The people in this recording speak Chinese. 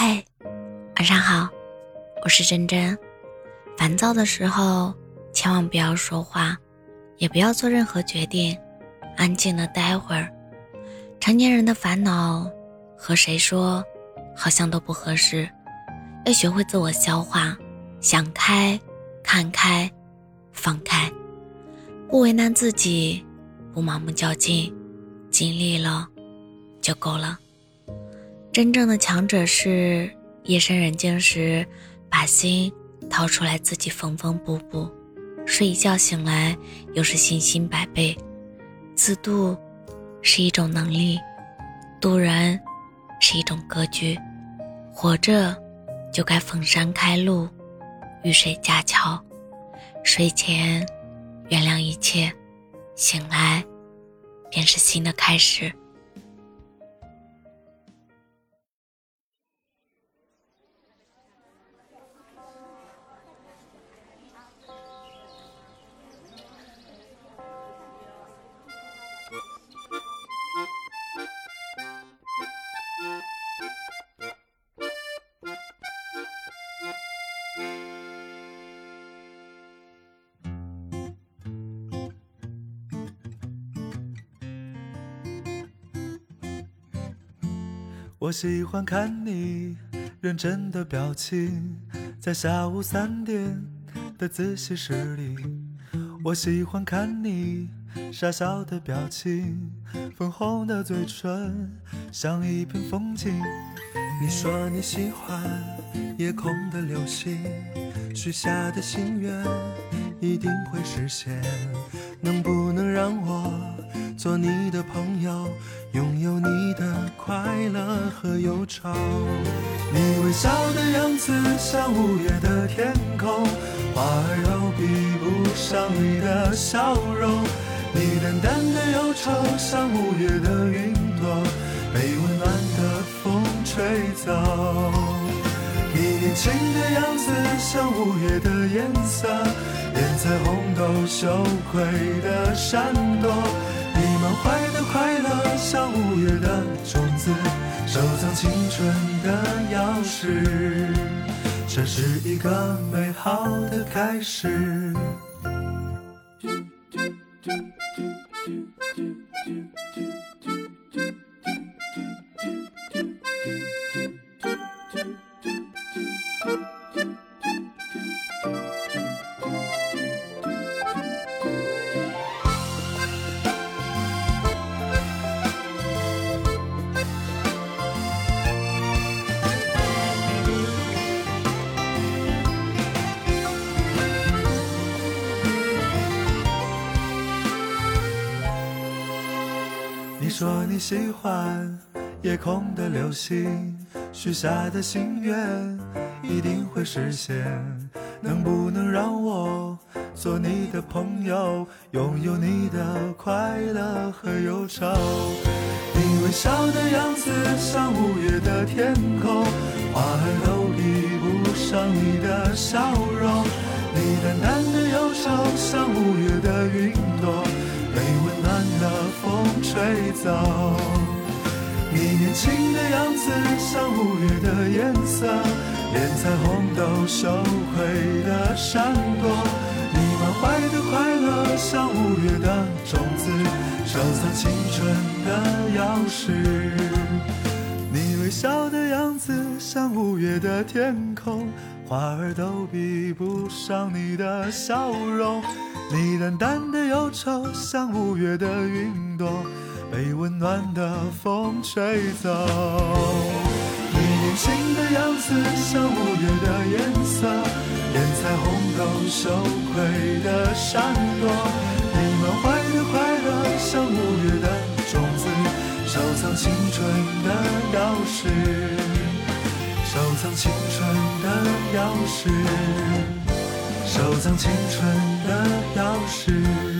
嗨，晚上好，我是真真。烦躁的时候，千万不要说话，也不要做任何决定，安静的待会儿。成年人的烦恼，和谁说，好像都不合适。要学会自我消化，想开，看开，放开，不为难自己，不盲目较劲，尽力了就够了。真正的强者是夜深人静时，把心掏出来自己缝缝补补，睡一觉醒来又是信心百倍。自渡是一种能力，渡人是一种格局，活着。就该逢山开路，遇水架桥。睡前原谅一切，醒来便是新的开始。我喜欢看你认真的表情，在下午三点的自习室里。我喜欢看你傻笑的表情，粉红的嘴唇像一片风景。你说你喜欢夜空的流星，许下的心愿一定会实现。能不能让我做你的朋友？拥有你的快乐和忧愁，你微笑的样子像五月的天空，花儿都比不上你的笑容。你淡淡的忧愁像五月的云朵，被温暖的风吹走。你年轻的样子像五月的颜色，连彩虹都羞愧的闪躲。像五月的种子，收藏青春的钥匙，这是一个美好的开始。你说你喜欢夜空的流星，许下的心愿一定会实现。能不能让我做你的朋友，拥有你的快乐和忧愁？你微笑的样子像五月的天空，花儿都比不上你的笑容。你淡淡的忧愁像五月的云朵，吹走。你年轻的样子像五月的颜色，连彩虹都羞愧的闪躲。你满怀的快乐像五月的种子，收藏青春的钥匙。你微笑的样子像五月的天空，花儿都比不上你的笑容。你淡淡的忧愁像五月的云朵，被温暖的风吹走。你年轻的样子像五月的颜色，连彩虹都羞愧的闪躲。你满怀的快乐像五月的种子，收藏青春的钥匙，收藏青春的钥匙，收藏青春的钥匙。